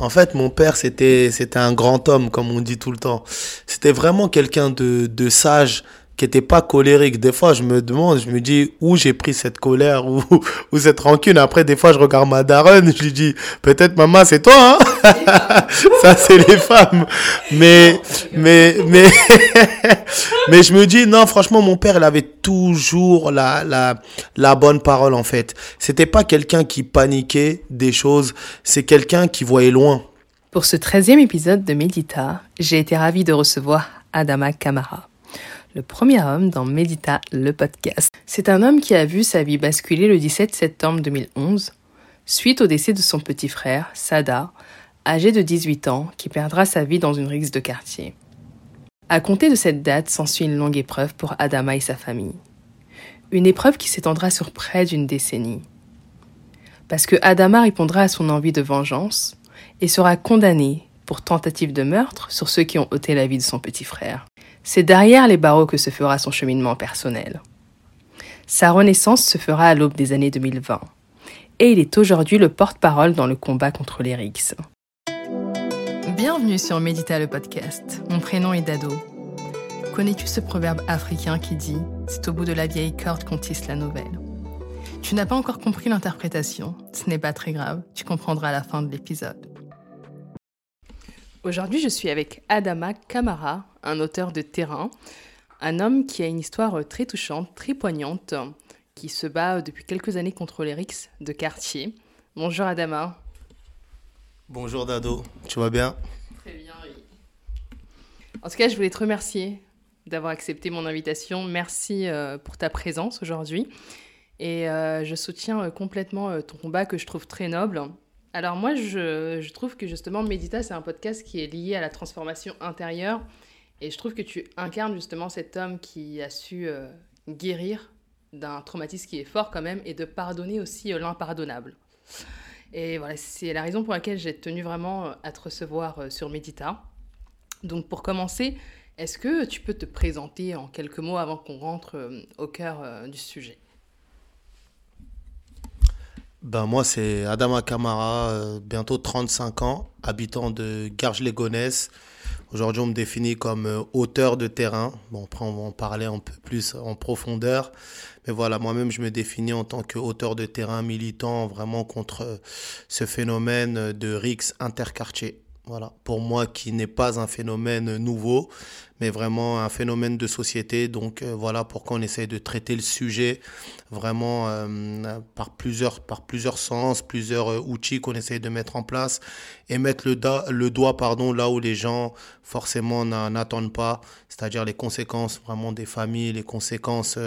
En fait, mon père, c'était, un grand homme, comme on dit tout le temps. C'était vraiment quelqu'un de, de sage, qui était pas colérique. Des fois, je me demande, je me dis où j'ai pris cette colère ou, ou cette rancune? Après, des fois, je regarde ma daronne, je lui dis peut-être maman, c'est toi, hein? Ça, c'est les femmes. Mais, mais, mais, mais je me dis non, franchement, mon père, il avait toujours la, la, la bonne parole en fait. C'était pas quelqu'un qui paniquait des choses. C'est quelqu'un qui voyait loin. Pour ce 13e épisode de Médita, j'ai été ravie de recevoir Adama Kamara le premier homme dans Médita, le podcast. C'est un homme qui a vu sa vie basculer le 17 septembre 2011, suite au décès de son petit frère, Sada, âgé de 18 ans, qui perdra sa vie dans une rixe de quartier. À compter de cette date s'ensuit une longue épreuve pour Adama et sa famille. Une épreuve qui s'étendra sur près d'une décennie. Parce que Adama répondra à son envie de vengeance et sera condamné pour tentative de meurtre sur ceux qui ont ôté la vie de son petit frère. C'est derrière les barreaux que se fera son cheminement personnel. Sa renaissance se fera à l'aube des années 2020. Et il est aujourd'hui le porte-parole dans le combat contre les rixes. Bienvenue sur Médita le podcast. Mon prénom est Dado. Connais-tu ce proverbe africain qui dit C'est au bout de la vieille corde qu'on tisse la nouvelle Tu n'as pas encore compris l'interprétation, ce n'est pas très grave, tu comprendras à la fin de l'épisode. Aujourd'hui, je suis avec Adama Kamara, un auteur de terrain, un homme qui a une histoire très touchante, très poignante, qui se bat depuis quelques années contre les rixes de quartier. Bonjour Adama. Bonjour Dado, tu vas bien? Très bien, oui. En tout cas, je voulais te remercier d'avoir accepté mon invitation. Merci euh, pour ta présence aujourd'hui. Et euh, je soutiens euh, complètement ton combat que je trouve très noble alors moi, je, trouve que justement, Médita, c'est un podcast qui est lié à la transformation intérieure. Et je trouve que tu incarnes justement cet homme qui a su euh, guérir d'un traumatisme qui est fort quand même et de pardonner aussi euh, l'impardonnable. Et voilà, c'est la raison pour laquelle j'ai tenu vraiment euh, à te recevoir sur Médita. Donc pour commencer, est-ce que tu peux te présenter en quelques mots avant qu'on rentre au cœur du sujet? Ben moi, c'est Adama Kamara, euh, bientôt 35 ans, habitant de Garges-les-Gonesse. Aujourd'hui, on me définit comme euh, auteur de terrain. Bon, après, on va en parler un peu plus en profondeur. Mais voilà, moi-même, je me définis en tant qu'auteur de terrain militant vraiment contre euh, ce phénomène de RIX interquartier. Voilà, pour moi qui n'est pas un phénomène nouveau, mais vraiment un phénomène de société. Donc euh, voilà pourquoi on essaye de traiter le sujet vraiment euh, par, plusieurs, par plusieurs sens, plusieurs euh, outils qu'on essaye de mettre en place et mettre le, le doigt pardon, là où les gens forcément n'attendent pas, c'est-à-dire les conséquences vraiment des familles, les conséquences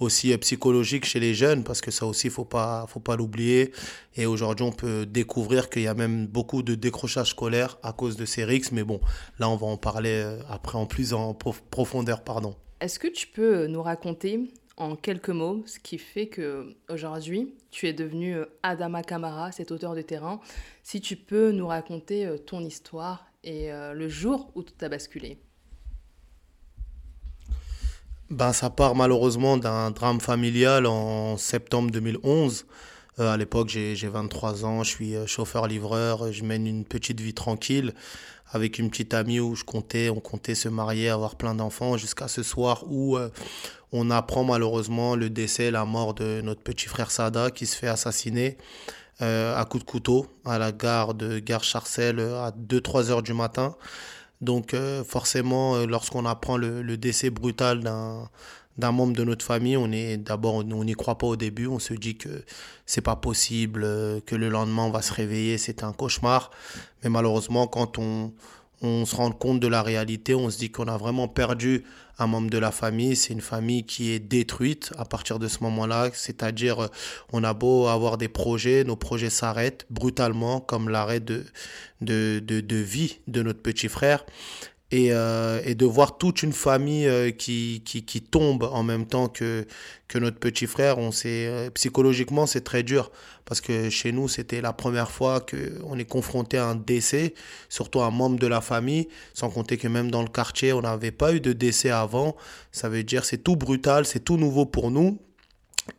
aussi psychologiques chez les jeunes, parce que ça aussi, il ne faut pas, faut pas l'oublier. Et aujourd'hui, on peut découvrir qu'il y a même beaucoup de décrochage scolaire à cause de ces RICS, mais bon, là, on va en parler après en plus en profondeur. pardon. Est-ce que tu peux nous raconter en quelques mots ce qui fait que aujourd'hui tu es devenu euh, Adama Kamara, cet auteur de terrain? Si tu peux nous raconter euh, ton histoire et euh, le jour où tout a basculé. Ben, ça part malheureusement d'un drame familial en septembre 2011. À l'époque, j'ai 23 ans, je suis chauffeur-livreur, je mène une petite vie tranquille avec une petite amie où je comptais, on comptait se marier, avoir plein d'enfants, jusqu'à ce soir où euh, on apprend malheureusement le décès, la mort de notre petit frère Sada qui se fait assassiner euh, à coup de couteau à la gare de Gare Charcel euh, à 2-3 heures du matin. Donc forcément, lorsqu'on apprend le décès brutal d'un d'un membre de notre famille, on est d'abord on n'y croit pas au début, on se dit que c'est pas possible, euh, que le lendemain on va se réveiller, c'est un cauchemar. Mais malheureusement, quand on, se rend compte de la réalité, on se dit qu'on a vraiment perdu un membre de la famille. C'est une famille qui est détruite à partir de ce moment-là. C'est-à-dire, on a beau avoir des projets, nos projets s'arrêtent brutalement, comme l'arrêt de vie de notre petit frère et, euh, et, de voir toute une famille euh, qui, qui, qui, tombe en même temps que, que notre petit frère, on sait, euh, psychologiquement c'est très dur parce que chez nous c'était la première fois qu'on est confronté à un décès, surtout un membre de la famille, sans compter que même dans le quartier on n'avait pas eu de décès avant, ça veut dire c'est tout brutal, c'est tout nouveau pour nous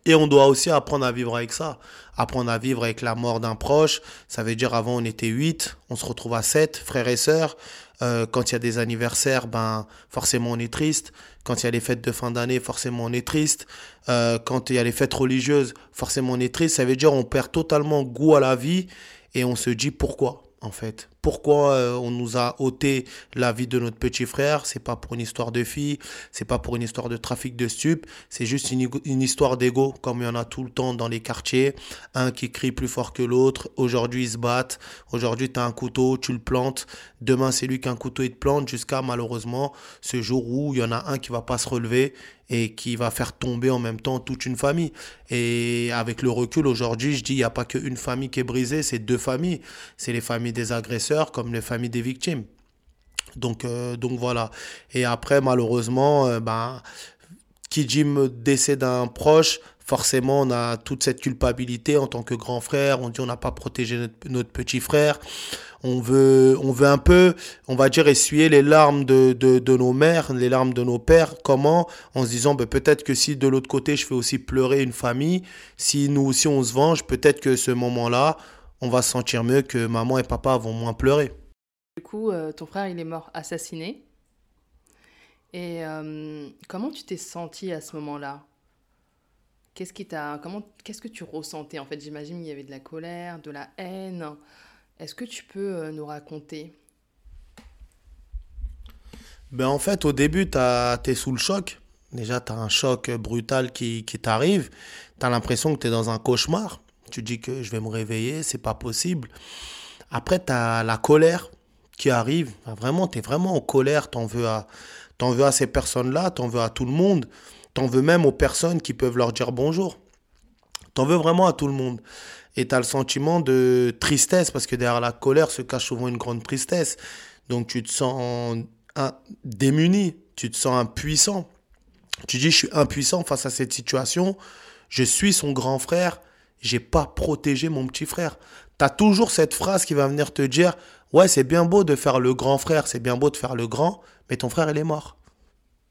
Et on doit aussi apprendre à vivre avec ça. Apprendre à vivre avec la mort d'un proche. Ça veut dire avant on était 8, on se retrouve à 7, frères et sœurs. Euh, quand il y a des anniversaires, ben forcément on est triste. Quand il y a les fêtes de fin d'année, forcément on est triste. Euh, quand il y a les fêtes religieuses, forcément on est triste. Ça veut dire on perd totalement goût à la vie et on se dit pourquoi en fait. Pourquoi euh, on nous a ôté la vie de notre petit frère C'est pas pour une histoire de fille, c'est pas pour une histoire de trafic de stupes, c'est juste une, histoire d'ego, comme il y en a tout le temps dans les quartiers. Un qui crie plus fort que l'autre. Aujourd'hui, ils se battent. Aujourd'hui, tu as un couteau, tu le plantes. Demain, c'est lui qui a un couteau, il te plante, jusqu'à malheureusement ce jour où il y en a un qui va pas se relever et qui va faire tomber en même temps toute une famille. Et avec le recul aujourd'hui, je dis, il n'y a pas qu'une famille qui est brisée, c'est deux familles. C'est les familles des agresseurs comme les familles des victimes. Donc, euh, donc voilà. Et après, malheureusement, euh, ben, qui dit décès d'un proche, forcément, on a toute cette culpabilité en tant que grand frère. On dit on n'a pas protégé notre, petit frère. On veut, on veut un peu, on va dire, essuyer les larmes de, de, nos mères, les larmes de nos pères. Comment? En se disant, ben, peut-être que si de l'autre côté, je fais aussi pleurer une famille, si nous aussi on se venge, peut-être que ce moment-là, on va se sentir mieux que maman et papa vont moins pleurer. Du coup, euh, ton frère, il est mort assassiné. Et euh, comment tu t'es senti à ce moment-là? Qu'est-ce qui t'a, comment, qu'est-ce que tu ressentais En fait, j'imagine qu'il y avait de la colère, de la haine. Est-ce que tu peux euh, nous raconter? Ben en fait, au début, tu es sous le choc. Déjà, tu as un choc brutal qui, qui t'arrive. Tu as l'impression que tu es dans un cauchemar. Tu dis que je vais me réveiller, c'est pas possible. Après, tu as la colère qui arrive. Vraiment, tu es vraiment en colère. Tu veux à, en veux à ces personnes-là, tu en veux à tout le monde. T'en veux même aux personnes qui peuvent leur dire bonjour. T'en veux vraiment à tout le monde. Et t'as le sentiment de tristesse, parce que derrière la colère se cache souvent une grande tristesse. Donc tu te sens démuni, tu te sens impuissant. Tu dis, je suis impuissant face à cette situation. Je suis son grand frère. J'ai pas protégé mon petit frère. Tu as toujours cette phrase qui va venir te dire, ouais, c'est bien beau de faire le grand frère, c'est bien beau de faire le grand, mais ton frère, il est mort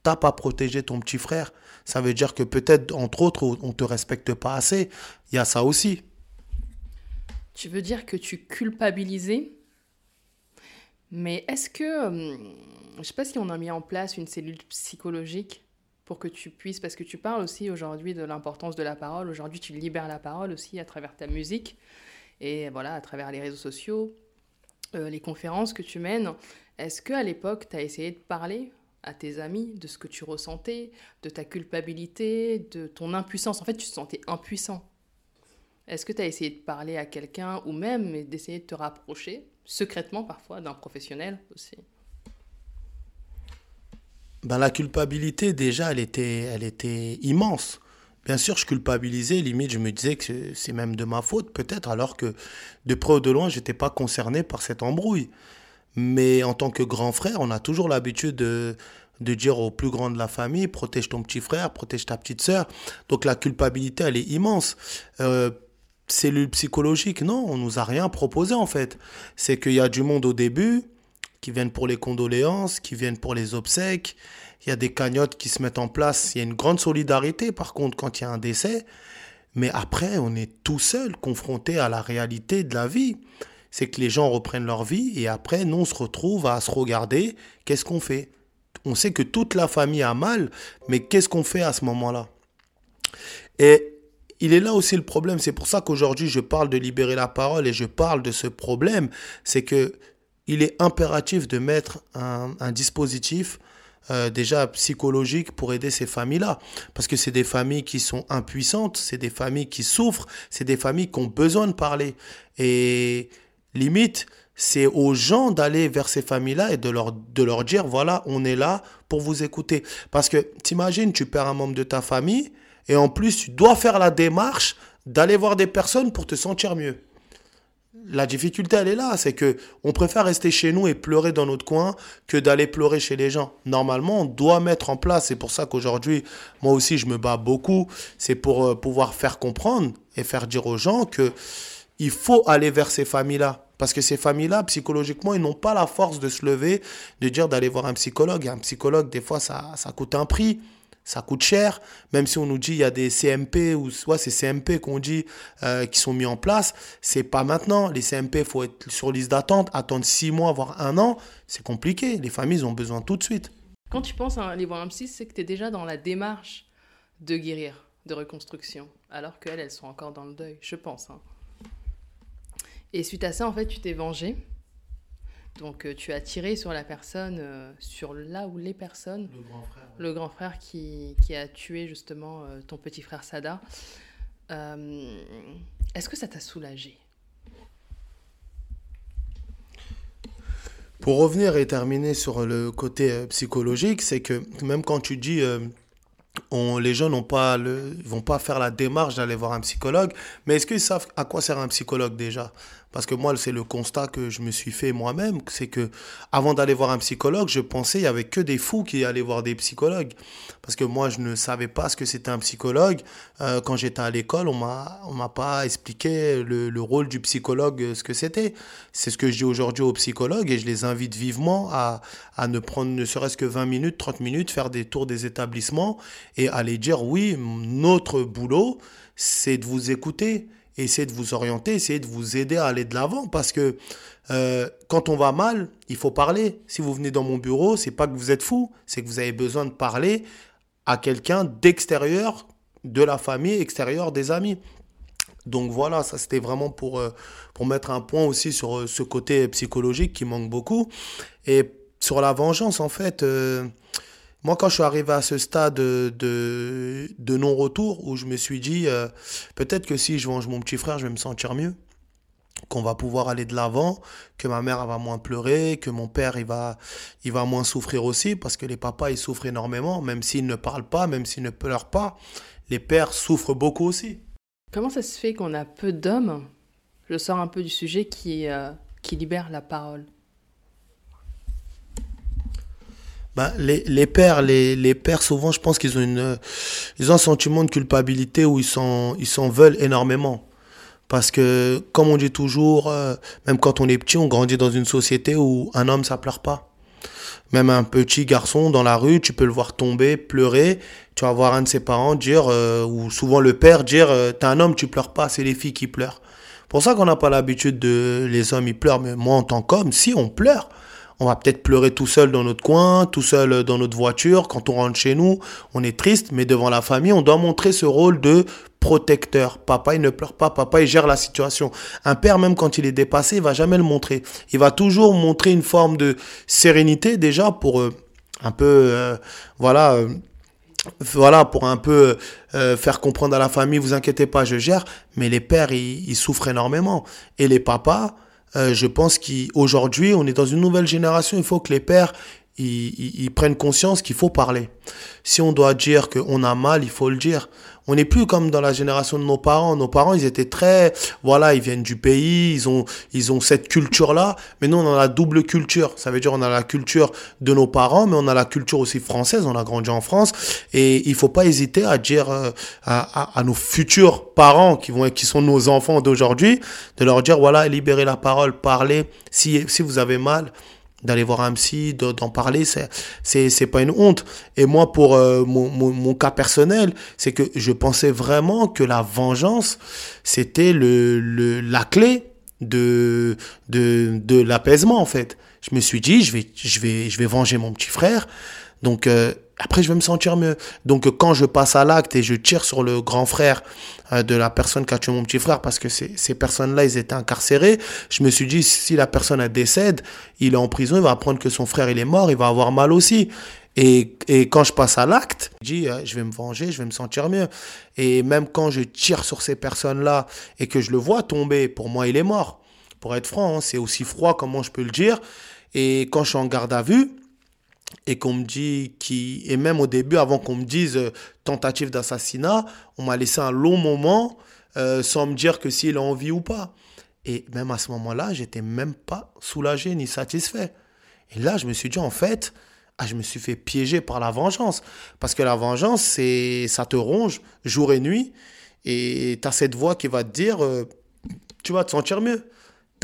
t'as pas protégé ton petit frère, ça veut dire que peut-être, entre autres, on te respecte pas assez. Il y a ça aussi. Tu veux dire que tu culpabilisais? Mais est-ce que. Hum, je sais pas si on a mis en place une cellule psychologique pour que tu puisses. Parce que tu parles aussi aujourd'hui de l'importance de la parole. Aujourd'hui, tu libères la parole aussi à travers ta musique et voilà, à travers les réseaux sociaux, euh, les conférences que tu mènes. Est-ce qu'à l'époque, tu as essayé de parler à tes amis de ce que tu ressentais, de ta culpabilité, de ton impuissance. En fait, tu te sentais impuissant. Est-ce que tu as essayé de parler à quelqu'un ou même d'essayer de te rapprocher, secrètement parfois, d'un professionnel aussi? Ben, La culpabilité, déjà, elle était, elle était immense. Bien sûr, je culpabilisais, limite, je me disais que c'est même de ma faute, peut-être, alors que de près ou de loin, je n'étais pas concerné par cette embrouille. Mais en tant que grand frère, on a toujours l'habitude de, de dire au plus grand de la famille, protège ton petit frère, protège ta petite sœur. Donc la culpabilité, elle est immense. Euh, cellule psychologique, non, on nous a rien proposé en fait. C'est qu'il y a du monde au début, qui viennent pour les condoléances, qui viennent pour les obsèques. Il y a des cagnottes qui se mettent en place. Il y a une grande solidarité par contre quand il y a un décès. Mais après, on est tout seul, confronté à la réalité de la vie c'est que les gens reprennent leur vie et après, nous, on se retrouve à se regarder, qu'est-ce qu'on fait? On sait que toute la famille a mal, mais qu'est-ce qu'on fait à ce moment-là? Et il est là aussi le problème, c'est pour ça qu'aujourd'hui, je parle de libérer la parole et je parle de ce problème, c'est que il est impératif de mettre un, dispositif euh, déjà psychologique pour aider ces familles-là. Parce que c'est des familles qui sont impuissantes, c'est des familles qui souffrent, c'est des familles qui ont besoin de parler. Et Limite, c'est aux gens d'aller vers ces familles-là et de leur, dire, voilà, on est là pour vous écouter. Parce que t'imagines, tu perds un membre de ta famille et en plus, tu dois faire la démarche d'aller voir des personnes pour te sentir mieux. La difficulté, elle est là, c'est que on préfère rester chez nous et pleurer dans notre coin que d'aller pleurer chez les gens. Normalement, on doit mettre en place, c'est pour ça qu'aujourd'hui, moi aussi, je me bats beaucoup, c'est pour euh, pouvoir faire comprendre et faire dire aux gens que il faut aller vers ces familles-là. Parce que ces familles-là, psychologiquement, ils n'ont pas la force de se lever, de dire d'aller voir un psychologue. un psychologue, des fois, ça, ça coûte un prix. ça coûte cher. Même si on nous dit il y a des CMP ou soit c'est CMP qu'on dit euh, qui sont mis en place, c'est pas maintenant. Les CMP, faut être sur liste d'attente, attendre six mois, voire un an, c'est compliqué. Les familles ont besoin tout de suite. Quand tu penses à aller voir un psy, c'est que tu es déjà dans la démarche de guérir, de reconstruction, alors qu'elles, elles sont encore dans le deuil, je pense. Hein. Et suite à ça, en fait, tu t'es vengé. Donc euh, tu as tiré sur la personne, euh, sur là où les personnes, le grand frère, le grand frère qui, qui, a tué justement euh, ton petit frère Sada. Est-ce que ça t'a soulagé? Pour revenir et terminer sur le côté psychologique, c'est que même quand tu dis on, les jeunes ne pas vont pas faire la démarche d'aller voir un psychologue, mais est-ce qu'ils savent à quoi sert un psychologue déjà? Parce que moi, c'est le constat que je me suis fait moi-même, c'est que avant d'aller voir un psychologue, je pensais qu'il y avait que des fous qui allaient voir des psychologues. Parce que moi, je ne savais pas ce que c'était un psychologue. Euh, quand j'étais à l'école, on m'a, m'a pas expliqué le, le, rôle du psychologue, euh, ce que c'était. C'est ce que je dis aujourd'hui aux psychologues et je les invite vivement à, à ne prendre ne serait-ce que 20 minutes, 30 minutes, faire des tours des établissements et aller dire oui, notre boulot, c'est de vous écouter essayer de vous orienter, essayer de vous aider à aller de l'avant parce que euh, quand on va mal, il faut parler. Si vous venez dans mon bureau, c'est pas que vous êtes fou, c'est que vous avez besoin de parler à quelqu'un d'extérieur, de la famille, extérieur des amis. Donc voilà, ça c'était vraiment pour, euh, pour mettre un point aussi sur euh, ce côté psychologique qui manque beaucoup. Et sur la vengeance, en fait, moi, quand je suis arrivé à ce stade de, de, non-retour, où je me suis dit, euh, peut-être que si je venge mon petit frère, je vais me sentir mieux, qu'on va pouvoir aller de l'avant, que ma mère va moins pleurer, que mon père il va, il va moins souffrir aussi, parce que les papas, ils souffrent énormément, même s'ils ne parlent pas, même s'ils ne pleurent pas, les pères souffrent beaucoup aussi. Comment ça se fait qu'on a peu d'hommes, je sors un peu du sujet, qui, euh, qui libèrent la parole bah, les, les pères, les, les pères, souvent, je pense qu'ils ont une, ils ont un sentiment de culpabilité où ils s'en, ils s'en veulent énormément. Parce que, comme on dit toujours, euh, même quand on est petit, on grandit dans une société où un homme, ça pleure pas. Même un petit garçon dans la rue, tu peux le voir tomber, pleurer. Tu vas voir un de ses parents dire, euh, ou souvent le père dire, euh, t'es un homme, tu pleures pas, c'est les filles qui pleurent. Pour ça qu'on n'a pas l'habitude de, les hommes, ils pleurent. Mais moi, en tant qu'homme, si on pleure, on va peut-être pleurer tout seul dans notre coin, tout seul dans notre voiture. Quand on rentre chez nous, on est triste, mais devant la famille, on doit montrer ce rôle de protecteur. Papa, il ne pleure pas, papa, il gère la situation. Un père, même quand il est dépassé, il va jamais le montrer. Il va toujours montrer une forme de sérénité déjà pour euh, un peu, euh, voilà. Euh, voilà, pour un peu faire comprendre à la famille, vous inquiétez pas, je gère. Mais les pères, ils souffrent énormément. Et les papas, euh, je pense qu'aujourd'hui, on est dans une nouvelle génération. Il faut que les pères ils, prennent conscience qu'il faut parler. Si on doit dire qu'on a mal, il faut le dire. On n'est plus comme dans la génération de nos parents. Nos parents, ils étaient très, voilà, ils viennent du pays, ils ont, ils ont cette culture-là. Mais nous, on a la double culture. Ça veut dire, on a la culture de nos parents, mais on a la culture aussi française. On a grandi en France. Et il faut pas hésiter à dire euh, à, à, nos futurs parents qui vont, qui sont nos enfants d'aujourd'hui, de leur dire, voilà, libérez la parole, parlez. Si, si vous avez mal, d'aller voir un psy, d'en parler, c'est c'est pas une honte. Et moi, pour euh, mon, mon, mon, cas personnel, c'est que je pensais vraiment que la vengeance, c'était le, le la clé de de de l'apaisement en fait. Je me suis dit, je vais je vais je vais venger mon petit frère. Donc euh, après, je vais me sentir mieux. Donc, quand je passe à l'acte et je tire sur le grand frère euh, de la personne qui a tué mon petit frère, parce que ces personnes-là, ils étaient incarcérés, je me suis dit, si la personne décède, il est en prison, il va apprendre que son frère, il est mort, il va avoir mal aussi. Et, et quand je passe à l'acte, je dis, euh, je vais me venger, je vais me sentir mieux. Et même quand je tire sur ces personnes-là et que je le vois tomber, pour moi, il est mort. Pour être franc, hein, c'est aussi froid, comment je peux le dire. Et quand je suis en garde à vue, et qu'on me dit qui et même au début avant qu'on me dise euh, tentative d'assassinat on m'a laissé un long moment euh, sans me dire que s'il a envie ou pas. Et même à ce moment-là j'étais même pas soulagé ni satisfait. Et là je me suis dit en fait ah, je me suis fait piéger par la vengeance. Parce que la vengeance c'est ça te ronge jour et nuit et tu as cette voix qui va te dire euh, tu vas te sentir mieux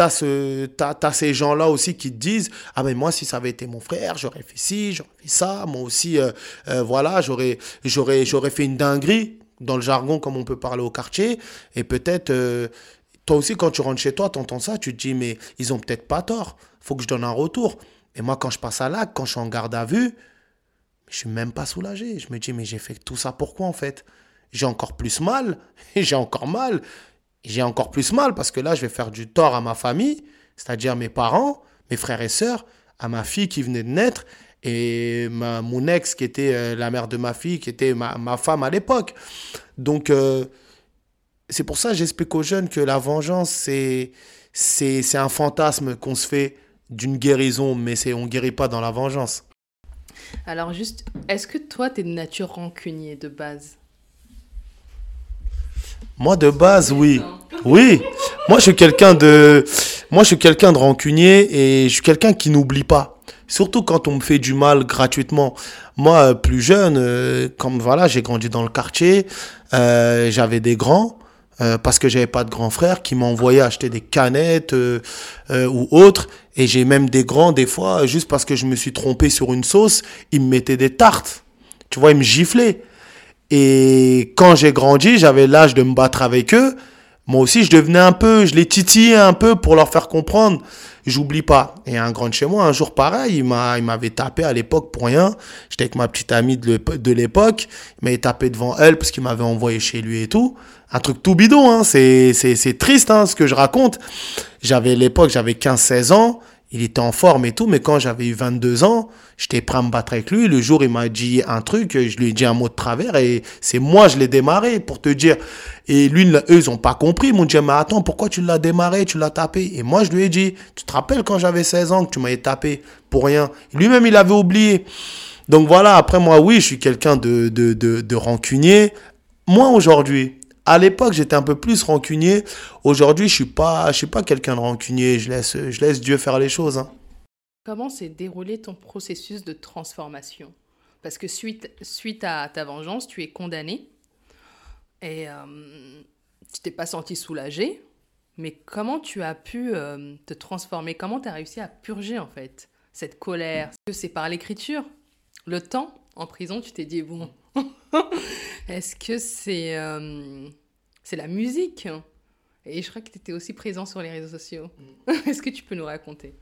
t'as ce, ces gens-là aussi qui te disent, ah ben moi, si ça avait été mon frère, j'aurais fait ci, j'aurais fait ça, moi aussi, euh, euh, voilà, j'aurais, fait une dinguerie, dans le jargon, comme on peut parler au quartier, et peut-être, euh, toi aussi, quand tu rentres chez toi, t'entends ça, tu te dis, mais ils ont peut-être pas tort, faut que je donne un retour. Et moi, quand je passe à l'acte, quand je suis en garde à vue, je suis même pas soulagé. Je me dis, mais j'ai fait tout ça pourquoi en fait? J'ai encore plus mal, j'ai encore mal, j'ai encore plus mal parce que là, je vais faire du tort à ma famille, c'est-à-dire mes parents, mes frères et sœurs, à ma fille qui venait de naître et ma, mon ex qui était euh, la mère de ma fille, qui était ma, femme à l'époque. Donc, euh, c'est pour ça que j'explique aux jeunes que la vengeance, c'est, c'est, un fantasme qu'on se fait d'une guérison, mais c'est, on ne guérit pas dans la vengeance. Alors juste, est-ce que toi, tu es de nature rancunier de base? Moi, de base, oui. Oui. Moi, je suis quelqu'un de, moi, je suis quelqu'un de rancunier et je suis quelqu'un qui n'oublie pas. Surtout quand on me fait du mal gratuitement. Moi, euh, plus jeune, euh, comme voilà, j'ai grandi dans le quartier, euh, j'avais des grands. parce que j'avais pas de grands frères qui m'envoyaient acheter des canettes ou autres et j'ai même des grands des fois juste parce que je me suis trompé sur une sauce ils me mettaient des tartes tu vois ils me giflaient et quand j'ai grandi, j'avais l'âge de me battre avec eux. Moi aussi, je devenais un peu, je les titillais un peu pour leur faire comprendre. J'oublie pas. Et un grand de chez moi, un jour pareil, il m'a, il m'avait tapé à l'époque pour rien. J'étais avec ma petite amie de l'époque. Il m'avait tapé devant elle parce qu'il m'avait envoyé chez lui et tout. Un truc tout bidon, hein. C'est, c'est, c'est triste, hein, ce que je raconte. J'avais l'époque, j'avais 15-16 ans il était en forme et tout, mais quand j'avais eu 22 ans, j'étais prêt à me battre avec lui. Le jour, il m'a dit un truc, je lui ai dit un mot de travers et c'est moi, je l'ai démarré pour te dire. Et lui, eux, ils ont pas compris. Ils m'ont dit, mais attends, pourquoi tu l'as démarré, tu l'as tapé? Et moi, je lui ai dit, tu te rappelles quand j'avais 16 ans que tu m'avais tapé pour rien? Lui-même, il avait oublié. Donc voilà, après moi, oui, je suis quelqu'un de, de, de, de rancunier. Moi, aujourd'hui, à l'époque, j'étais un peu plus rancunier. Aujourd'hui, je suis pas, je suis pas quelqu'un de rancunier. Je laisse, je laisse Dieu faire les choses. Hein. Comment s'est déroulé ton processus de transformation? Parce que suite, suite à ta vengeance, tu es condamné et euh, tu t'es pas senti soulagé. Mais comment tu as pu euh, te transformer? Comment tu as réussi à purger en fait cette colère? Est-ce que c'est par l'écriture? Le temps en prison, tu t'es dit bon, est-ce que c'est euh, c'est la musique? Et je crois que tu étais aussi présent sur les réseaux sociaux. Mm. Est-ce que tu peux nous raconter?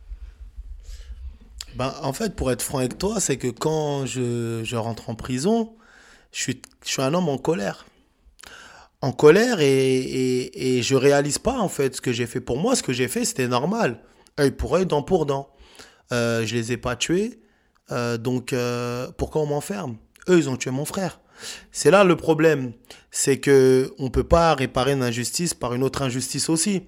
Ben, En fait, pour être franc avec toi, c'est que quand je, je, rentre en prison, je suis, je suis un homme en colère. En colère et, et, et je réalise pas en fait ce que j'ai fait pour moi. Ce que j'ai fait, c'était normal. Œil pour œil, dent pour dent. Euh, je les ai pas tués. Euh, donc, euh, pourquoi on m'enferme? Eux, ils ont tué mon frère. C'est là le problème, c'est que on peut pas réparer une injustice par une autre injustice aussi.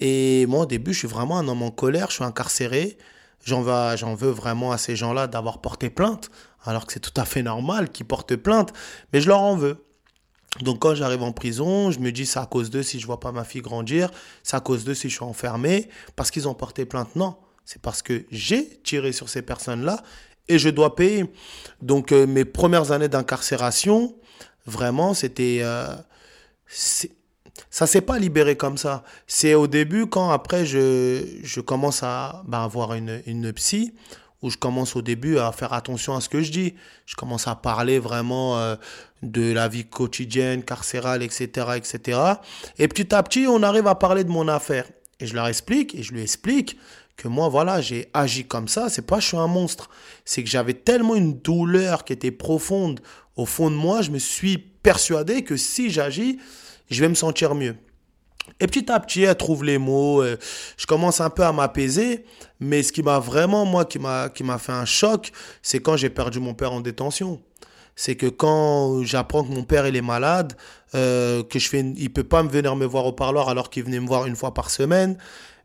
Et moi au début, je suis vraiment un homme en colère, je suis incarcéré. J'en veux, vraiment à ces gens-là d'avoir porté plainte, alors que c'est tout à fait normal qu'ils portent plainte, mais je leur en veux. Donc quand j'arrive en prison, je me dis c'est à cause d'eux si je vois pas ma fille grandir, c'est à cause d'eux si je suis enfermé, parce qu'ils ont porté plainte? Non, c'est parce que j'ai tiré sur ces personnes-là et je dois payer. Donc euh, mes premières années d'incarcération, vraiment, c'était... Euh, ça s'est pas libéré comme ça. C'est au début quand après je, je commence à ben, avoir une, une psy, où je commence au début à faire attention à ce que je dis. Je commence à parler vraiment euh, de la vie quotidienne, carcérale, etc., etc. Et petit à petit, on arrive à parler de mon affaire. Et je leur explique, et je lui explique que moi, voilà, j'ai agi comme ça. C'est pas je suis un monstre. C'est que j'avais tellement une douleur qui était profonde au fond de moi. Je me suis persuadé que si j'agis, je vais me sentir mieux. Et petit à petit, elle trouve les mots. Euh, je commence un peu à m'apaiser. Mais ce qui m'a vraiment, moi, qui m'a, fait un choc, c'est quand j'ai perdu mon père en détention. C'est que quand j'apprends que mon père il est malade, euh, que je fais, il peut pas me venir me voir au parloir alors qu'il venait me voir une fois par semaine,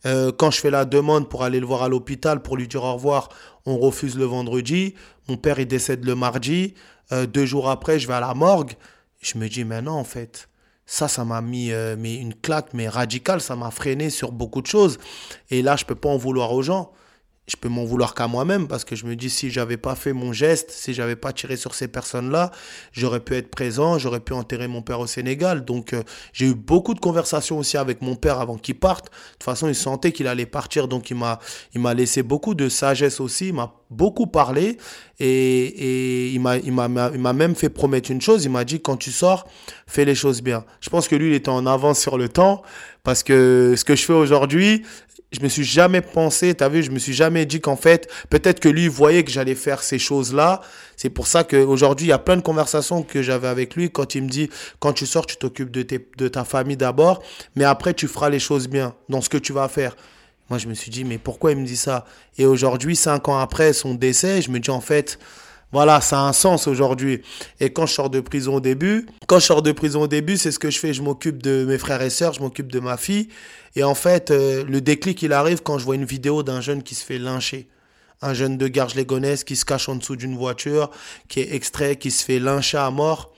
euh, quand je fais la demande pour aller le voir à l'hôpital pour lui dire au revoir, on refuse le vendredi. Mon père, il décède le mardi. Euh, deux jours après, je vais à la morgue. Je me dis, mais non, en fait, ça, ça m'a mis euh, mais une claque, mais radicale. Ça m'a freiné sur beaucoup de choses. Et là, je peux pas en vouloir aux gens. Je peux m'en vouloir qu'à moi-même parce que je me dis si j'avais pas fait mon geste, si j'avais pas tiré sur ces personnes-là, j'aurais pu être présent, j'aurais pu enterrer mon père au Sénégal. Donc euh, j'ai eu beaucoup de conversations aussi avec mon père avant qu'il parte. De toute façon, il sentait qu'il allait partir, donc il m'a il m'a laissé beaucoup de sagesse aussi, beaucoup parlé et, et il m'a même fait promettre une chose, il m'a dit quand tu sors, fais les choses bien. Je pense que lui il était en avance sur le temps parce que ce que je fais aujourd'hui, je me suis jamais pensé, tu as vu, je me suis jamais dit qu'en fait, peut-être que lui voyait que j'allais faire ces choses-là. C'est pour ça qu'aujourd'hui, il y a plein de conversations que j'avais avec lui quand il me dit, quand tu sors, tu t'occupes de, de ta famille d'abord, mais après, tu feras les choses bien dans ce que tu vas faire. Moi, je me suis dit, mais pourquoi il me dit ça? Et aujourd'hui, cinq ans après son décès, je me dis, en fait, voilà, ça a un sens aujourd'hui. Et quand je sors de prison au début, quand je sors de prison au début, c'est ce que je fais. Je m'occupe de mes frères et sœurs, je m'occupe de ma fille. Et en fait, euh, le déclic, il arrive quand je vois une vidéo d'un jeune qui se fait lyncher. Un jeune de garges légonesse qui se cache en dessous d'une voiture, qui est extrait, qui se fait lyncher à mort.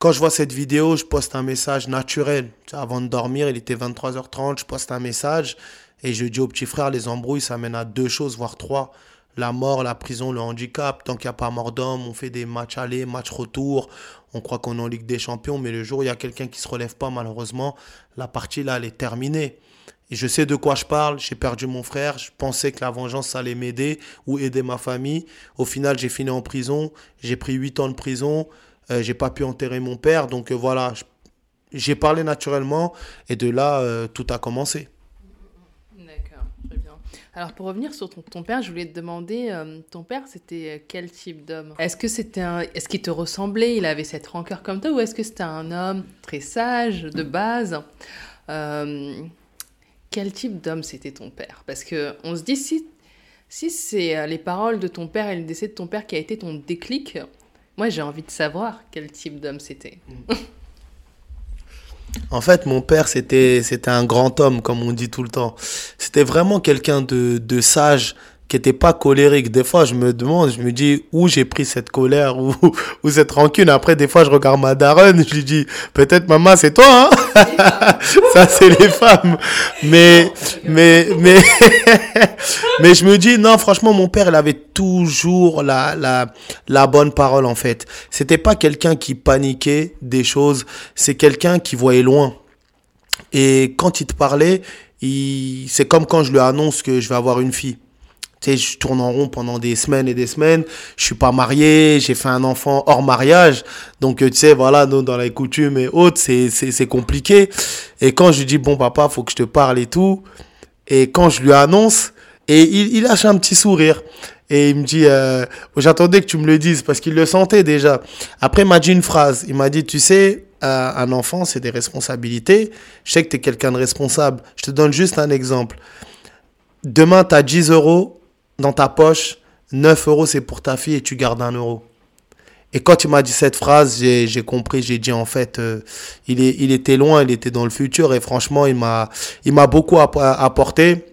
Quand je vois cette vidéo, je poste un message naturel. Avant de dormir, il était 23h30, je poste un message et je dis au petit frère, les embrouilles, ça mène à deux choses, voire trois la mort, la prison, le handicap. Tant qu'il n'y a pas mort d'homme, on fait des matchs aller, matchs retour. On croit qu'on est en Ligue des Champions, mais le jour où il y a quelqu'un qui ne se relève pas, malheureusement, la partie là, elle est terminée. Et je sais de quoi je parle. J'ai perdu mon frère. Je pensais que la vengeance allait m'aider ou aider ma famille. Au final, j'ai fini en prison. J'ai pris 8 ans de prison. Euh, j'ai pas pu enterrer mon père. Donc euh, voilà, j'ai parlé naturellement. Et de là, euh, tout a commencé. Alors pour revenir sur ton, père, je voulais te demander, euh, ton père c'était euh, quel type d'homme? Est-ce que c'était un, est-ce qu'il te ressemblait? Il avait cette rancœur comme toi ou est-ce que c'était un homme très sage de base? Euh, Quel type d'homme c'était ton père? Parce que on se dit si si c'est les paroles de ton père et le décès de ton père qui a été ton déclic, moi j'ai envie de savoir quel type d'homme c'était. Mm. En fait, mon père, c'était, c'était un grand homme, comme on dit tout le temps. C'était vraiment quelqu'un de, de sage, qui était pas colérique. Des fois, je me demande, je me dis où j'ai pris cette colère ou, ou cette rancune? Après, des fois, je regarde ma daronne, je lui dis, peut-être maman, c'est toi, hein? Ça, c'est les femmes. Mais, mais, mais, mais je me dis, non, franchement, mon père, il avait toujours la, la, la bonne parole, en fait. C'était pas quelqu'un qui paniquait des choses. C'est quelqu'un qui voyait loin. Et quand il te parlait, il... c'est comme quand je lui annonce que je vais avoir une fille. Tu sais, je tourne en rond pendant des semaines et des semaines. Je suis pas marié, j'ai fait un enfant hors mariage. Donc, euh, tu sais, voilà, dans les coutumes et autres, c'est, c'est, c'est compliqué. Et quand je lui dis, bon, papa, faut que je te parle et tout. Et quand je lui annonce, et il, lâche un petit sourire. Et il me dit, euh, j'attendais que tu me le dises parce qu'il le sentait déjà. Après, il m'a dit une phrase. Il m'a dit, tu sais, euh, un enfant, c'est des responsabilités. Je sais que tu es quelqu'un de responsable. Je te donne juste un exemple. Demain, tu as 10 euros dans ta poche, 9 euros c'est pour ta fille et tu gardes un euro. Et quand tu m'as dit cette phrase, j'ai compris, j'ai dit en fait, euh, il, il était loin, il était dans le futur et franchement, il m'a beaucoup apporté.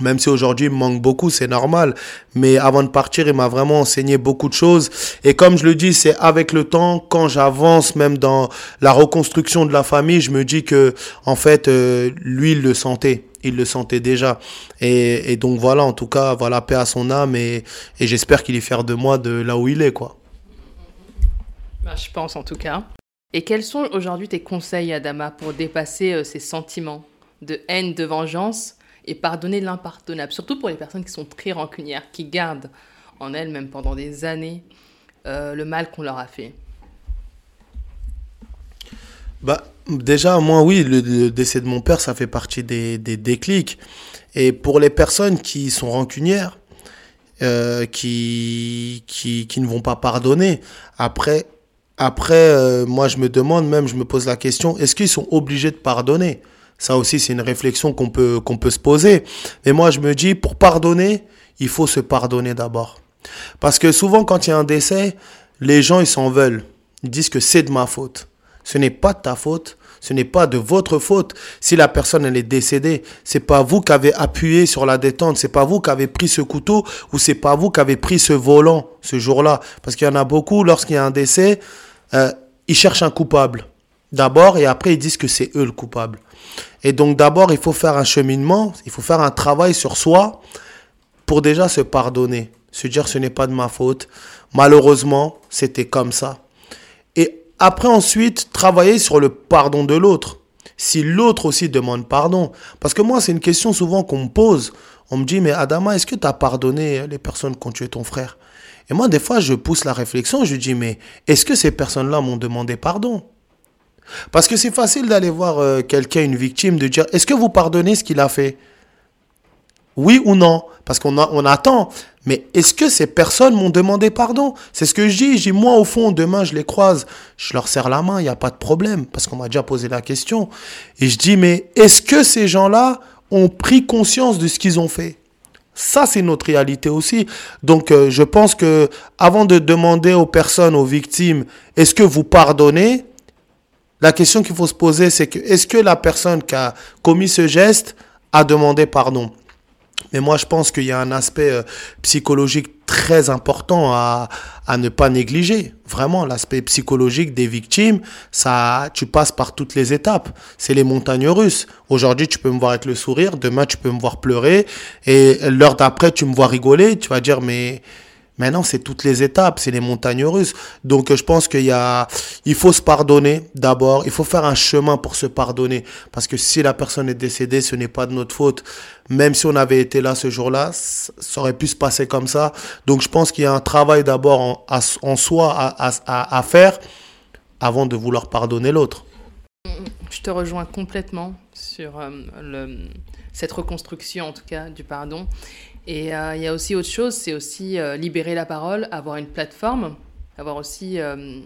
Même si aujourd'hui il me manque beaucoup, c'est normal. Mais avant de partir, il m'a vraiment enseigné beaucoup de choses. Et comme je le dis, c'est avec le temps, quand j'avance même dans la reconstruction de la famille, je me dis que en fait, euh, lui, il le sentait il le sentait déjà. Et, donc voilà, en tout cas, voilà, paix à son âme et, j'espère qu'il est fier de moi de là où il est, quoi. Bah, je pense en tout cas. Et quels sont aujourd'hui tes conseils, Adama, pour dépasser euh, ces sentiments de haine, de vengeance et pardonner l'impardonnable, surtout pour les personnes qui sont très rancunières, qui gardent en elles, même pendant des années, euh, le mal qu'on leur a fait? Bah, déjà, moi, oui, le, décès de mon père, ça fait partie des, des, déclics. Et pour les personnes qui sont rancunières, euh, qui, qui, qui ne vont pas pardonner, après, après euh, moi, je me demande, même, je me pose la question, est-ce qu'ils sont obligés de pardonner? Ça aussi, c'est une réflexion qu'on peut, qu'on peut se poser. Mais moi, je me dis, pour pardonner, il faut se pardonner d'abord. Parce que souvent, quand il y a un décès, les gens, ils s'en veulent. Ils disent que c'est de ma faute. Ce n'est pas de ta faute. Ce n'est pas de votre faute si la personne est décédée. C'est pas vous qui avez appuyé sur la détente. C'est pas vous qui avez pris ce couteau ou c'est pas vous qui avez pris ce volant ce jour-là. Parce qu'il y en a beaucoup lorsqu'il y a un décès, euh, ils cherchent un coupable d'abord et après ils disent que c'est eux le coupable. Et donc d'abord il faut faire un cheminement, il faut faire un travail sur soi pour déjà se pardonner, se dire ce n'est pas de ma faute. Malheureusement, c'était comme ça. Après ensuite, travailler sur le pardon de l'autre. Si l'autre aussi demande pardon. Parce que moi, c'est une question souvent qu'on me pose. On me dit, mais Adama, est-ce que tu as pardonné les personnes qui ont tué ton frère? Et moi, des fois, je pousse la réflexion. Je dis, mais est-ce que ces personnes-là m'ont demandé pardon? Parce que c'est facile d'aller voir euh, quelqu'un, une victime, de dire, est-ce que vous pardonnez ce qu'il a fait? Oui ou non? Parce qu'on on attend. Mais est-ce que ces personnes m'ont demandé pardon? C'est ce que je dis. Je dis, moi, au fond, demain, je les croise. Je leur serre la main, il n'y a pas de problème. Parce qu'on m'a déjà posé la question. Et je dis, mais est-ce que ces gens-là ont pris conscience de ce qu'ils ont fait? Ça, c'est notre réalité aussi. Donc, euh, je pense que avant de demander aux personnes, aux victimes, est-ce que vous pardonnez? La question qu'il faut se poser, c'est que est-ce que la personne qui a commis ce geste a demandé pardon? Mais moi, je pense qu'il y a un aspect euh, psychologique très important à, ne pas négliger. Vraiment, l'aspect psychologique des victimes, ça, tu passes par toutes les étapes. C'est les montagnes russes. Aujourd'hui, tu peux me voir avec le sourire. Demain, tu peux me voir pleurer. Et l'heure d'après, tu me vois rigoler. Tu vas dire, mais Maintenant, c'est toutes les étapes, c'est les montagnes russes. Donc, je pense qu'il y a, il faut se pardonner d'abord. Il faut faire un chemin pour se pardonner. Parce que si la personne est décédée, ce n'est pas de notre faute. Même si on avait été là ce jour-là, ça aurait pu se passer comme ça. Donc, je pense qu'il y a un travail d'abord en, soi à, faire avant de vouloir pardonner l'autre. Je te rejoins complètement sur euh, cette reconstruction, en tout cas, du pardon. Et euh, il y a aussi autre chose, c'est aussi euh, libérer la parole, avoir une plateforme, avoir aussi euh,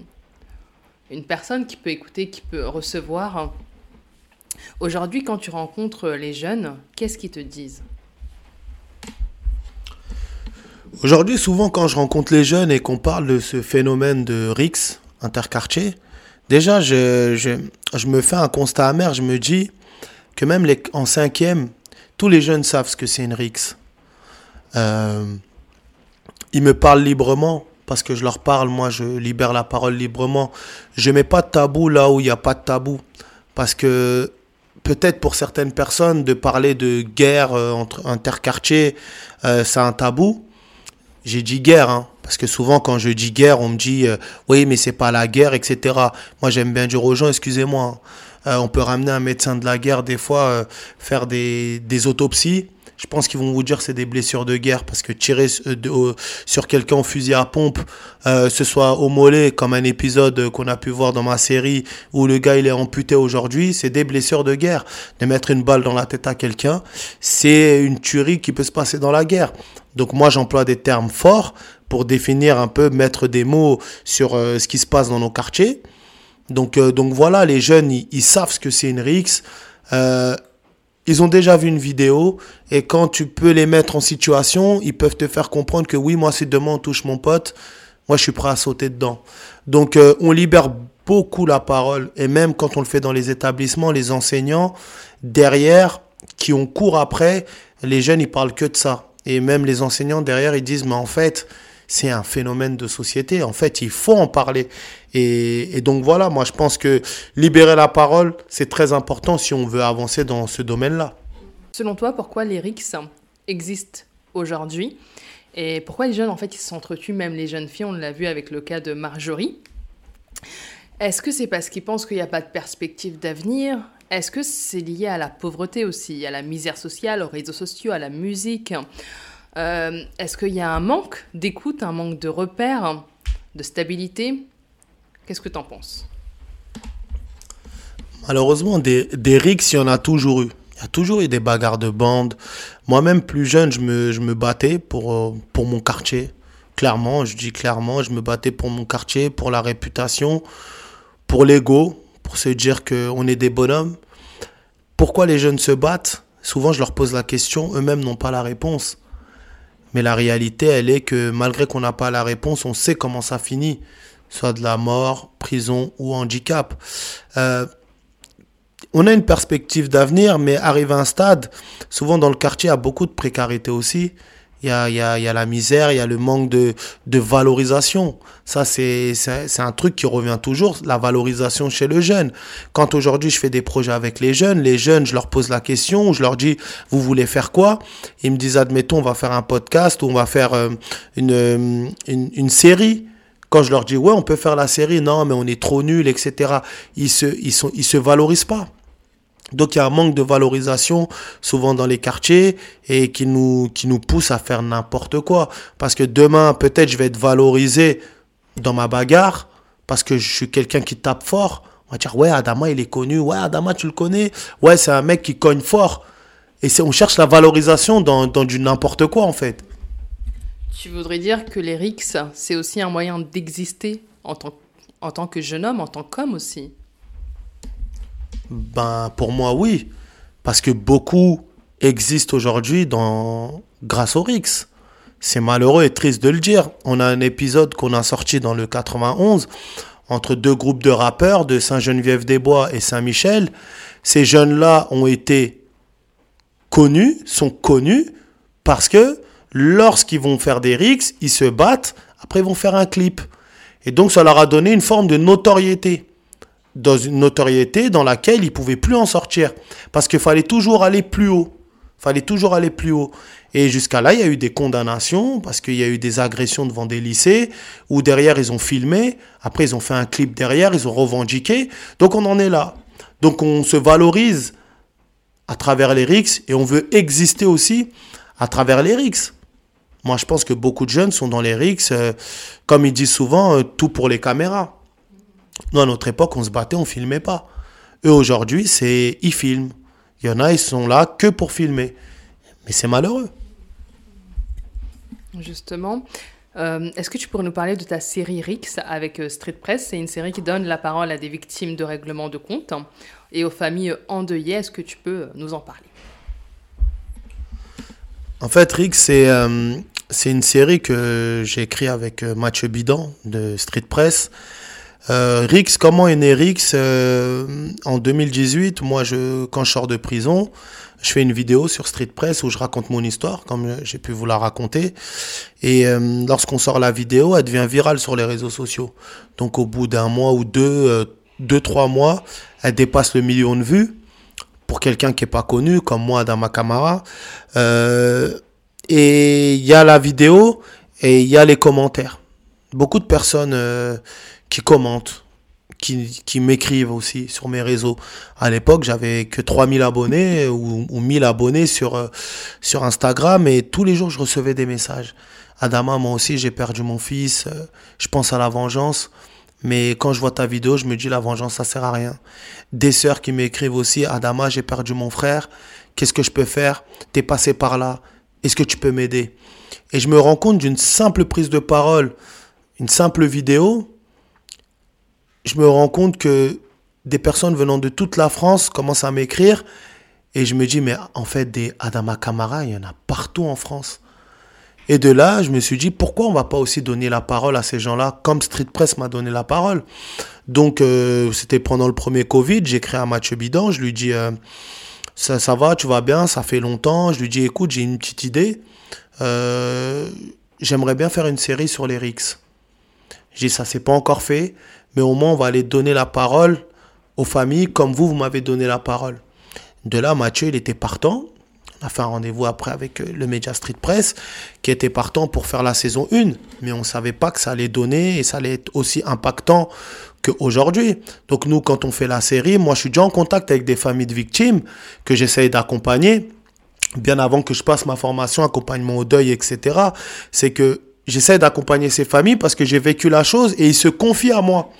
une personne qui peut écouter, qui peut recevoir. Aujourd'hui, quand tu rencontres les jeunes, qu'est-ce qu'ils te disent? Aujourd'hui, souvent, quand je rencontre les jeunes et qu'on parle de ce phénomène de RIX, interquartier, déjà, je, je, je, me fais un constat amer. Je me dis que même en cinquième, tous les jeunes savent ce que c'est une RIX. Euh, ils me parlent librement parce que je leur parle, moi je libère la parole librement. Je mets pas de tabou là où il n'y a pas de tabou. Parce que peut-être pour certaines personnes, de parler de guerre euh, entre interquartiers, euh, c'est un tabou. J'ai dit guerre, hein, parce que souvent quand je dis guerre, on me dit oui mais c'est pas la guerre, etc. Moi j'aime bien dire aux gens, excusez-moi, hein. on peut ramener un médecin de la guerre des fois, faire des, des autopsies je pense qu'ils vont vous dire c'est des blessures de guerre parce que tirer euh, sur quelqu'un au fusil à pompe, euh, ce soit au mollet comme un épisode qu'on a pu voir dans ma série où le gars il est amputé aujourd'hui, c'est des blessures de guerre. De mettre une balle dans la tête à quelqu'un, c'est une tuerie qui peut se passer dans la guerre. Donc moi j'emploie des termes forts pour définir un peu, mettre des mots sur euh, ce qui se passe dans nos quartiers. Donc, donc voilà, les jeunes, ils, ils savent ce que c'est une RIX. Euh, ils ont déjà vu une vidéo et quand tu peux les mettre en situation, ils peuvent te faire comprendre que oui, moi, si demain on touche mon pote, moi, je suis prêt à sauter dedans. Donc, euh, on libère beaucoup la parole et même quand on le fait dans les établissements, les enseignants, derrière, qui ont cours après, les jeunes, ils parlent que de ça. Et même les enseignants derrière, ils disent, mais en fait, c'est un phénomène de société. En fait, il faut en parler. Et, donc voilà, moi je pense que libérer la parole, c'est très important si on veut avancer dans ce domaine-là. Selon toi, pourquoi les RICS existent aujourd'hui et pourquoi les jeunes, en fait, ils s'entretuent, même les jeunes filles, on l'a vu avec le cas de Marjorie. Est-ce que c'est parce qu'ils pensent qu'il n'y a pas de perspective d'avenir? Est-ce que c'est lié à la pauvreté aussi, à la misère sociale, aux réseaux sociaux, à la musique? Euh, Est-ce qu'il y a un manque d'écoute, un manque de repères, de stabilité? Qu'est-ce que tu en penses? Malheureusement, des, des rixes, il y en a toujours eu. Il y a toujours eu des bagarres de bande. Moi-même, plus jeune, je me, battais pour, euh, pour mon quartier. Clairement, je dis clairement, je me battais pour mon quartier, pour la réputation, pour l'ego, pour se dire qu'on est des bonhommes. Pourquoi les jeunes se battent? Souvent, je leur pose la question, eux-mêmes n'ont pas la réponse. Mais la réalité, elle est que malgré qu'on n'a pas la réponse, on sait comment ça finit. Soit de la mort, prison ou handicap. Euh, on a une perspective d'avenir, mais arrivé à un stade, souvent dans le quartier, il y a beaucoup de précarité aussi. Il y a, y, a, y a la misère, il y a le manque de, de valorisation. Ça, c'est un truc qui revient toujours, la valorisation chez le jeune. Quand aujourd'hui je fais des projets avec les jeunes, les jeunes, je leur pose la question, je leur dis, vous voulez faire quoi? Ils me disent, admettons, on va faire un podcast ou on va faire euh, une, une, une série. Quand je leur dis, ouais, on peut faire la série, non, mais on est trop nul, etc. Ils se, ils ils se valorisent pas. Donc il y a un manque de valorisation souvent dans les quartiers et qui nous, qui nous pousse à faire n'importe quoi. Parce que demain, peut-être je vais être valorisé dans ma bagarre parce que je suis quelqu'un qui tape fort. On va dire, ouais, Adama, il est connu. Ouais, Adama, tu le connais. Ouais, c'est un mec qui cogne fort. Et on cherche la valorisation dans, du n'importe quoi, en fait. Tu voudrais dire que les rixes, c'est aussi un moyen d'exister en tant, en tant que jeune homme, en tant qu'homme aussi? Ben, pour moi, oui. Parce que beaucoup existent aujourd'hui dans... grâce au RIX. C'est malheureux et triste de le dire. On a un épisode qu'on a sorti dans le 91 entre deux groupes de rappeurs de Saint-Geneviève-des-Bois et Saint-Michel. Ces jeunes-là ont été connus, sont connus parce que lorsqu'ils vont faire des RIX, ils se battent, après ils vont faire un clip. Et donc ça leur a donné une forme de notoriété dans une notoriété dans laquelle il pouvait plus en sortir. Parce qu'il fallait toujours aller plus haut. fallait toujours aller plus haut. Et jusqu'à là, il y a eu des condamnations parce qu'il y a eu des agressions devant des lycées où derrière ils ont filmé, après ils ont fait un clip derrière, ils ont revendiqué. Donc on en est là. Donc on se valorise à travers les RICS et on veut exister aussi à travers les RICS. Moi, je pense que beaucoup de jeunes sont dans les RICS, euh, comme ils disent souvent, euh, tout pour les caméras. Nous, à notre époque, on se battait, on filmait pas. Eux, aujourd'hui, c'est ils filment. Il y en a, ils sont là que pour filmer. Mais c'est malheureux. Justement, euh, est-ce que tu pourrais nous parler de ta série Rix avec euh, Street Press? C'est une série qui donne la parole à des victimes de règlement de compte et aux familles endeuillées. Est-ce que tu peux nous en parler? En fait, Rix, c'est euh, c'est une série que j'ai écrite avec Mathieu Bidan de Street Press. Euh, Rix, comment est né Rix euh, En 2018, moi, je, quand je sors de prison, je fais une vidéo sur Street Press où je raconte mon histoire, comme j'ai pu vous la raconter. Et euh, lorsqu'on sort la vidéo, elle devient virale sur les réseaux sociaux. Donc au bout d'un mois ou deux, euh, deux, trois mois, elle dépasse le million de vues pour quelqu'un qui est pas connu, comme moi, dans ma caméra. et il y a la vidéo et il y a les commentaires. Beaucoup de personnes qui commentent, qui, qui m'écrivent aussi sur mes réseaux. À l'époque, j'avais que 3000 abonnés ou, ou 1000 abonnés sur, euh, sur Instagram et tous les jours, je recevais des messages. Adama, moi aussi, j'ai perdu mon fils, euh, je pense à la vengeance. Mais quand je vois ta vidéo, je me dis la vengeance, ça sert à rien. Des sœurs qui m'écrivent aussi, Adama, j'ai perdu mon frère, qu'est-ce que je peux faire? T'es passé par là, est-ce que tu peux m'aider? Et je me rends compte d'une simple prise de parole, une simple vidéo, je me rends compte que des personnes venant de toute la France commencent à m'écrire et je me dis, mais en fait, des Adama Kamara, il y en a partout en France. Et de là, je me suis dit, pourquoi on va pas aussi donner la parole à ces gens-là, comme Street Press m'a donné la parole. Donc, euh, c'était pendant le premier Covid, j'ai créé un match bidon, je lui dis, euh, ça, ça va, tu vas bien, ça fait longtemps. Je lui dis, écoute, j'ai une petite idée. Euh, J'aimerais bien faire une série sur les RICS. J'ai dit, ça s'est pas encore fait, mais au moins on va aller donner la parole aux familles comme vous, vous m'avez donné la parole. De là, Mathieu, il était partant. On a fait un rendez-vous après avec euh, le Media Street Press, qui était partant pour faire la saison 1. Mais on ne savait pas que ça allait donner et ça allait être aussi impactant qu'aujourd'hui. Donc nous, quand on fait la série, moi je suis déjà en contact avec des familles de victimes que j'essaye d'accompagner bien avant que je passe ma formation, accompagnement au deuil, etc. C'est que j'essaie d'accompagner ces familles parce que j'ai vécu la chose et ils se confient à moi.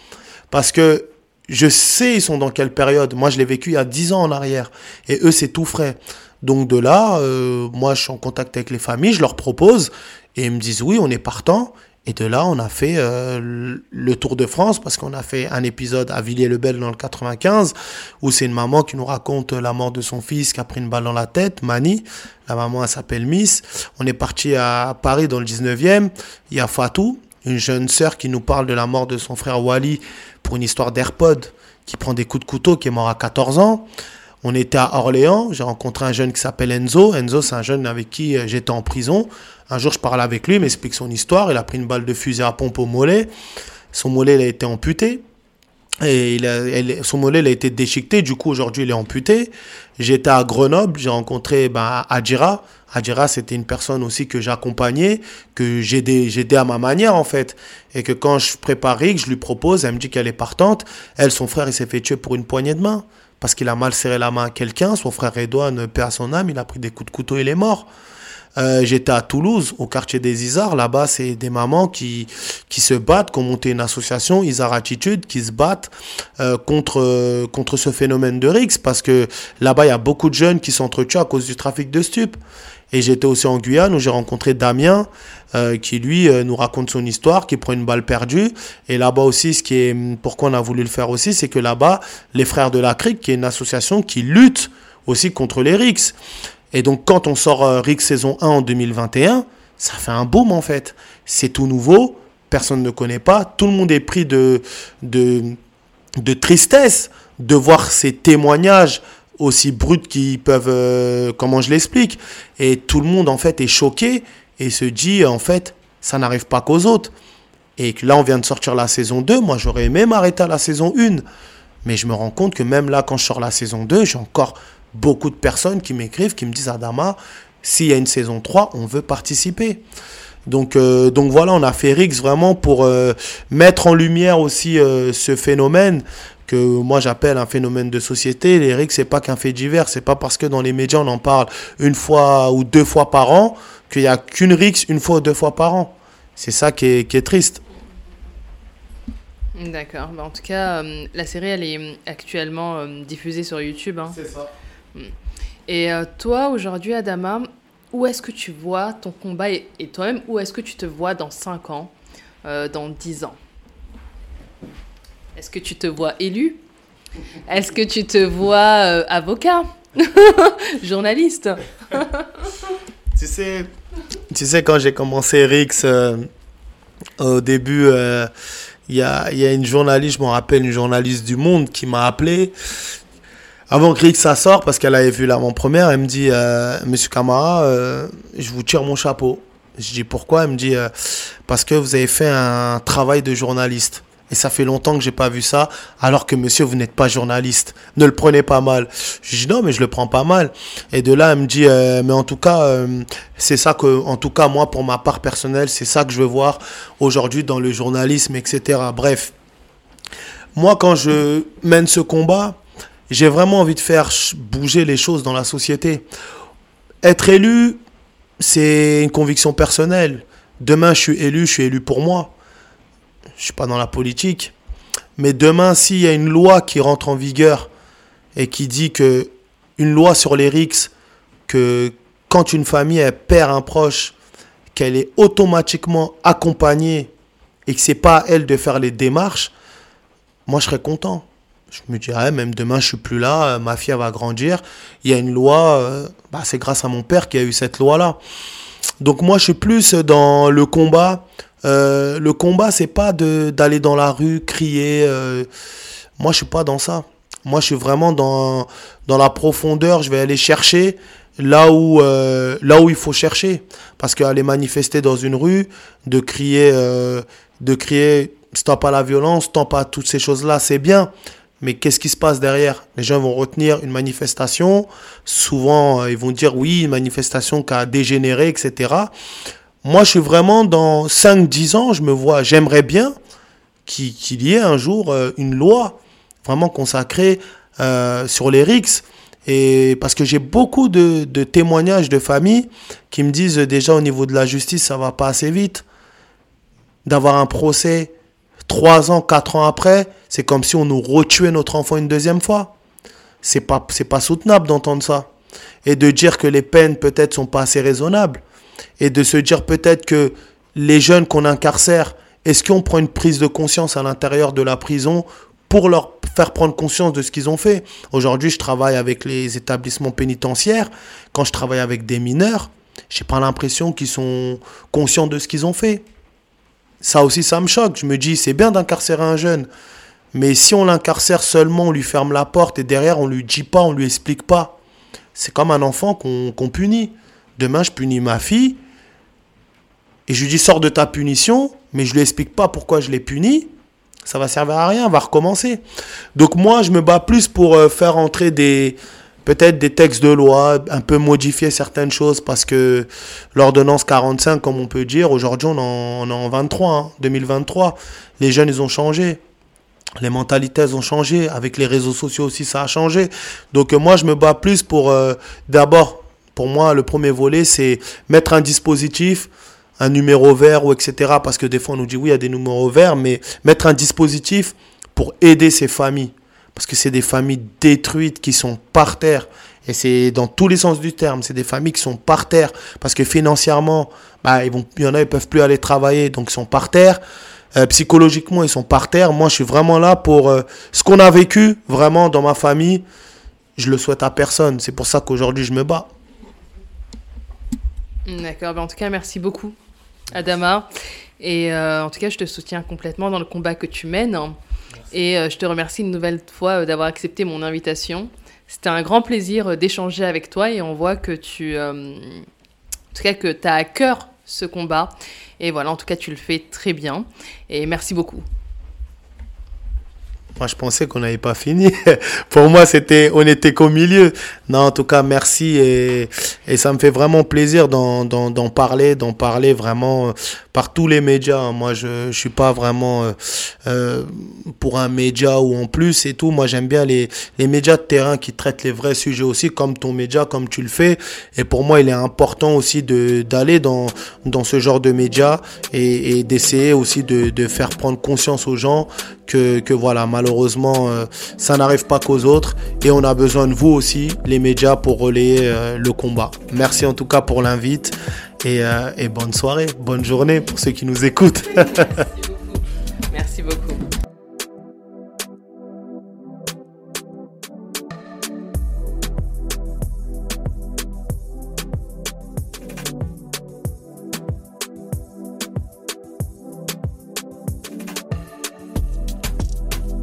Parce que je sais ils sont dans quelle période. Moi, je l'ai vécu il y a 10 ans en arrière. Et eux, c'est tout frais. Donc de là, euh, moi, je suis en contact avec les familles, je leur propose. Et ils me disent, oui, on est partant. Et de là, on a fait euh, le Tour de France parce qu'on a fait un épisode à Villiers-le-Bel dans le 95 où c'est une maman qui nous raconte la mort de son fils qui a pris une balle dans la tête, Mani. La maman, elle s'appelle Miss. On est parti à Paris dans le 19e. Il y a Fatou, une jeune sœur qui nous parle de la mort de son frère Wally pour une histoire d'AirPod qui prend des coups de couteau, qui est mort à 14 ans. On était à Orléans, j'ai rencontré un jeune qui s'appelle Enzo. Enzo, c'est un jeune avec qui euh, j'étais en prison. Un jour, je parle avec lui, il m'explique son histoire. Il a pris une balle de fusil à pompe au mollet. Son mollet il a été amputé. Et son mollet il a été déchiqueté, du coup aujourd'hui il est amputé. J'étais à Grenoble, j'ai rencontré ben, Adjira. Adjira c'était une personne aussi que j'accompagnais, que j'aidais à ma manière en fait. Et que quand je prépare Rick, je lui propose, elle me dit qu'elle est partante. Elle, son frère, il s'est fait tuer pour une poignée de main parce qu'il a mal serré la main à quelqu'un. Son frère Edouard, paix à son âme, il a pris des coups de couteau il est mort. Euh, j'étais à Toulouse, au quartier des Isards. Là-bas, c'est des mamans qui, qui se battent, qui ont monté une association, Isard Attitude, qui se battent euh, contre, contre ce phénomène de Rix. Parce que là-bas, il y a beaucoup de jeunes qui s'entretuent à cause du trafic de stupes. Et j'étais aussi en Guyane où j'ai rencontré Damien, euh, qui lui nous raconte son histoire, qui prend une balle perdue. Et là-bas aussi, ce qui est, pourquoi on a voulu le faire aussi, c'est que là-bas, les Frères de la Crique, qui est une association qui lutte aussi contre les RICS. Et donc, quand on sort euh, Rick saison 1 en 2021, ça fait un boom en fait. C'est tout nouveau, personne ne connaît pas, tout le monde est pris de, de, de tristesse de voir ces témoignages aussi bruts qu'ils peuvent, euh, comment je l'explique? Et tout le monde en fait est choqué et se dit en fait, ça n'arrive pas qu'aux autres. Et que là, on vient de sortir la saison 2. Moi, j'aurais aimé m'arrêter à la saison 1. Mais je me rends compte que même là, quand je sors la saison 2, j'ai encore beaucoup de personnes qui m'écrivent, qui me disent Adama, s'il y a une saison 3, on veut participer. Donc, euh, donc voilà, on a fait Rix vraiment pour euh, mettre en lumière aussi euh, ce phénomène que moi j'appelle un phénomène de société. Les Rix, c'est pas qu'un fait divers, c'est pas parce que dans les médias on en parle une fois ou deux fois par an qu'il n'y a qu'une Rix une fois ou deux fois par an. C'est ça qui est, qui est triste. D'accord. Bah, en tout cas, la série, elle est actuellement diffusée sur YouTube. Hein. C'est ça. Et euh, toi, aujourd'hui, Adama, où est-ce que tu vois ton combat et, toi-même, où est-ce que tu te vois dans 5 ans, euh, dans 10 ans? Est-ce que tu te vois élu? Est-ce que tu te vois euh, avocat? Journaliste? Tu, sais, tu sais, quand j'ai commencé Rix, au début, il y, a, y a une journaliste, je me rappelle, une journaliste du Monde qui m'a appelé avant que ça sorte, parce qu'elle avait vu l'avant-première, elle me dit euh, Monsieur Camara, euh, je vous tire mon chapeau. Je dis pourquoi? Elle me dit euh, Parce que vous avez fait un travail de journaliste. Et ça fait longtemps que j'ai pas vu ça, alors que monsieur, vous n'êtes pas journaliste. Ne le prenez pas mal. Je dis non, mais je le prends pas mal. Et de là, elle me dit, mais en tout cas, c'est ça que, en tout cas, moi, pour ma part personnelle, c'est ça que je veux voir aujourd'hui dans le journalisme, etc. Bref. Moi, quand je mène ce combat, j'ai vraiment envie de faire bouger les choses dans la société. Être élu, c'est une conviction personnelle. Demain, je suis élu, je suis élu pour moi. Je suis pas dans la politique. Mais demain, s'il y a une loi qui rentre en vigueur et qui dit que une loi sur les RICS, que quand une famille perd un proche, qu'elle est automatiquement accompagnée et que c'est pas à elle de faire les démarches, moi je serais content. Je me dirais, même demain, je suis plus là, euh, ma fille va grandir. Il y a une loi, euh, bah, c'est grâce à mon père qu'il y a eu cette loi-là. Donc moi, je suis plus dans le combat. Euh, le combat, c'est pas d'aller dans la rue, crier. moi, je suis pas dans ça. Moi, je suis vraiment dans, dans la profondeur. Je vais aller chercher là où, là où il faut chercher. Parce qu'aller manifester dans une rue, de crier, de crier stop à la violence, stop à toutes ces choses-là, c'est bien. Mais qu'est-ce qui se passe derrière? Les gens vont retenir une manifestation. Souvent, euh, ils vont dire oui, une manifestation qui a dégénéré, etc. Moi, je suis vraiment dans 5-10 ans, je me vois, j'aimerais bien qu'il y ait un jour euh, une loi vraiment consacrée euh, sur les RICS. Et parce que j'ai beaucoup de, de, témoignages de familles qui me disent déjà au niveau de la justice, ça va pas assez vite. D'avoir un procès trois ans, quatre ans après, c'est comme si on nous retuait notre enfant une deuxième fois. C'est pas, c'est pas soutenable d'entendre ça. Et de dire que les peines peut-être sont pas assez raisonnables. Et de se dire peut-être que les jeunes qu'on incarcère, est-ce qu'on prend une prise de conscience à l'intérieur de la prison pour leur faire prendre conscience de ce qu'ils ont fait? Aujourd'hui, je travaille avec les établissements pénitentiaires. Quand je travaille avec des mineurs, j'ai pas l'impression qu'ils sont conscients de ce qu'ils ont fait ça aussi, ça me choque. Je me dis, c'est bien d'incarcérer un jeune. Mais si on l'incarcère seulement, on lui ferme la porte et derrière on lui dit pas, on lui explique pas. C'est comme un enfant qu'on punit. Demain, je punis ma fille et je lui dis sors de ta punition, mais je lui explique pas pourquoi je l'ai puni. Ça va servir à rien, va recommencer. Donc moi, je me bats plus pour euh, faire entrer des peut-être des textes de loi, un peu modifier certaines choses parce que l'ordonnance 45, comme on peut dire, aujourd'hui on, en, est en 23, 2023. Hein, les jeunes, ils ont changé. Les mentalités, elles ont changé. Avec les réseaux sociaux aussi, ça a changé. Donc moi, je me bats plus pour, euh, d'abord, pour moi, le premier volet, c'est mettre un dispositif, un numéro vert ou etc. Parce que des fois, on nous dit oui, il y a des numéros verts, mais mettre un dispositif pour aider ces familles. Parce que c'est des familles détruites qui sont par terre. Et c'est dans tous les sens du terme. C'est des familles qui sont par terre. Parce que financièrement, bah, ils il y en a, ils peuvent plus aller travailler, donc ils sont par terre. Euh, psychologiquement, ils sont par terre. Moi, je suis vraiment là pour euh, ce qu'on a vécu vraiment dans ma famille. Je le souhaite à personne. C'est pour ça qu'aujourd'hui, je me bats. D'accord. Ben, en tout cas, merci beaucoup, Adama. Et euh, en tout cas, je te soutiens complètement dans le combat que tu mènes. Et je te remercie une nouvelle fois d'avoir accepté mon invitation. C'était un grand plaisir d'échanger avec toi et on voit que tu, en tout cas, que tu as à cœur ce combat et voilà, en tout cas, tu le fais très bien. Et merci beaucoup. Moi, je pensais qu'on n'avait pas fini. Pour moi, c'était, on était qu'au milieu. Non, en tout cas, merci et, et ça me fait vraiment plaisir d'en, parler, d'en parler vraiment euh, par tous les médias. Moi, je, ne suis pas vraiment euh, euh, pour un média ou en plus et tout. Moi, j'aime bien les, les médias de terrain qui traitent les vrais sujets aussi, comme ton média, comme tu le fais. Et pour moi, il est important aussi d'aller dans, dans ce genre de médias et, et d'essayer aussi de, de faire prendre conscience aux gens que, que voilà, malheureusement, malheureusement, euh, ça n'arrive pas qu'aux autres. Et on a besoin de vous aussi, les médias, pour relayer euh, le combat. Merci en tout cas pour l'invite. Euh, et, bonne soirée, bonne journée pour ceux qui nous écoutent. Merci beaucoup. Merci beaucoup.